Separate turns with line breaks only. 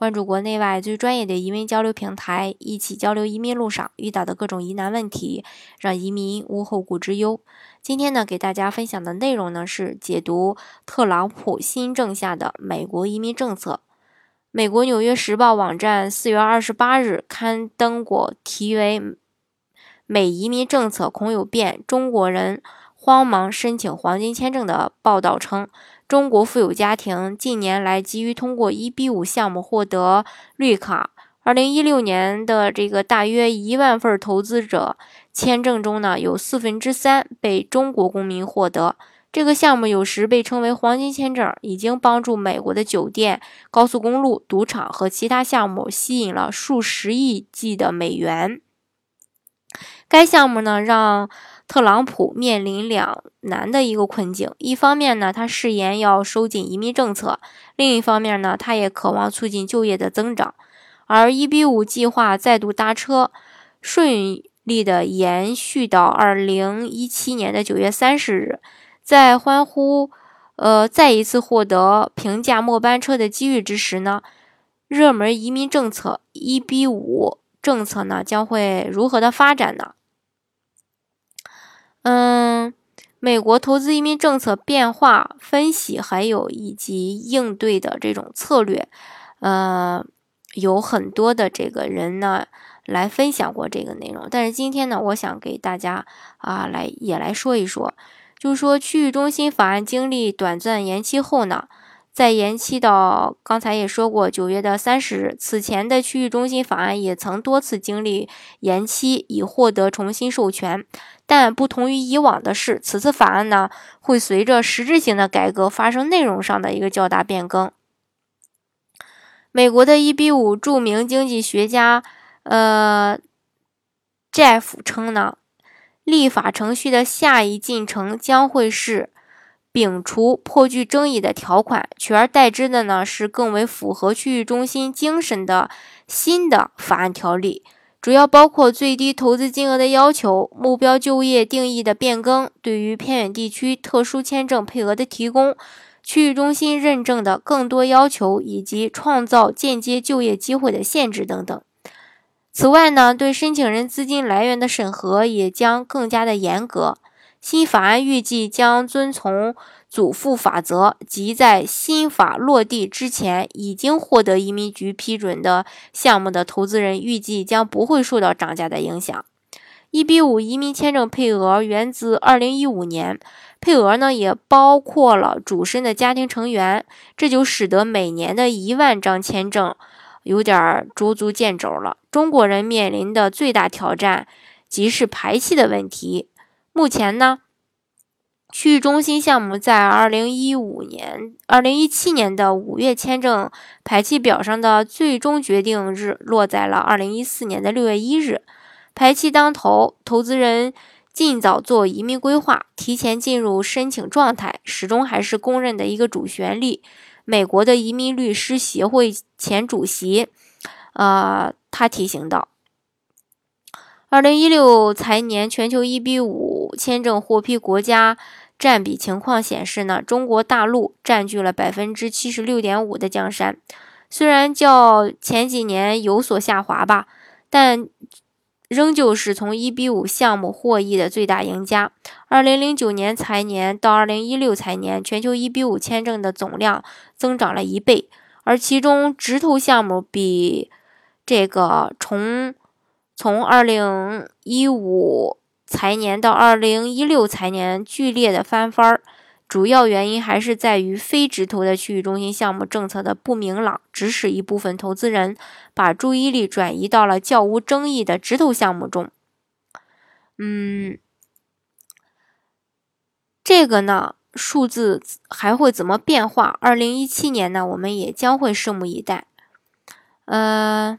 关注国内外最专业的移民交流平台，一起交流移民路上遇到的各种疑难问题，让移民无后顾之忧。今天呢，给大家分享的内容呢是解读特朗普新政下的美国移民政策。美国《纽约时报》网站四月二十八日刊登过题为《美移民政策恐有变，中国人慌忙申请黄金签证》的报道称。中国富有家庭近年来急于通过 EB-5 项目获得绿卡。2016年的这个大约一万份投资者签证中呢，有四分之三被中国公民获得。这个项目有时被称为“黄金签证”，已经帮助美国的酒店、高速公路、赌场和其他项目吸引了数十亿计的美元。该项目呢，让特朗普面临两难的一个困境：一方面呢，他誓言要收紧移民政策；另一方面呢，他也渴望促进就业的增长。而一比五计划再度搭车，顺利的延续到二零一七年的九月三十日，在欢呼呃再一次获得评价末班车的机遇之时呢，热门移民政策一比五政策呢将会如何的发展呢？嗯，美国投资移民政策变化分析，还有以及应对的这种策略，呃，有很多的这个人呢来分享过这个内容。但是今天呢，我想给大家啊来也来说一说，就是说区域中心法案经历短暂延期后呢。再延期到刚才也说过九月的三十日。此前的区域中心法案也曾多次经历延期，以获得重新授权。但不同于以往的是，此次法案呢会随着实质性的改革发生内容上的一个较大变更。美国的 E B 五著名经济学家呃 Jeff 称呢，立法程序的下一进程将会是。摒除颇具争议的条款，取而代之的呢是更为符合区域中心精神的新的法案条例，主要包括最低投资金额的要求、目标就业定义的变更、对于偏远地区特殊签证配额的提供、区域中心认证的更多要求，以及创造间接就业机会的限制等等。此外呢，对申请人资金来源的审核也将更加的严格。新法案预计将遵从祖父法则，即在新法落地之前已经获得移民局批准的项目的投资人，预计将不会受到涨价的影响。一比五移民签证配额源自二零一五年，配额呢也包括了主申的家庭成员，这就使得每年的一万张签证有点捉足见肘了。中国人面临的最大挑战即是排期的问题。目前呢，区域中心项目在二零一五年、二零一七年的五月签证排期表上的最终决定日落在了二零一四年的六月一日。排期当头，投资人尽早做移民规划，提前进入申请状态，始终还是公认的一个主旋律。美国的移民律师协会前主席，呃，他提醒道。二零一六财年全球一比五签证获批国家占比情况显示呢，中国大陆占据了百分之七十六点五的江山。虽然较前几年有所下滑吧，但仍旧是从一比五项目获益的最大赢家。二零零九年财年到二零一六财年，全球一比五签证的总量增长了一倍，而其中直投项目比这个从从二零一五财年到二零一六财年剧烈的翻番儿，主要原因还是在于非直投的区域中心项目政策的不明朗，指使一部分投资人把注意力转移到了较无争议的直投项目中。嗯，这个呢，数字还会怎么变化？二零一七年呢，我们也将会拭目以待。呃。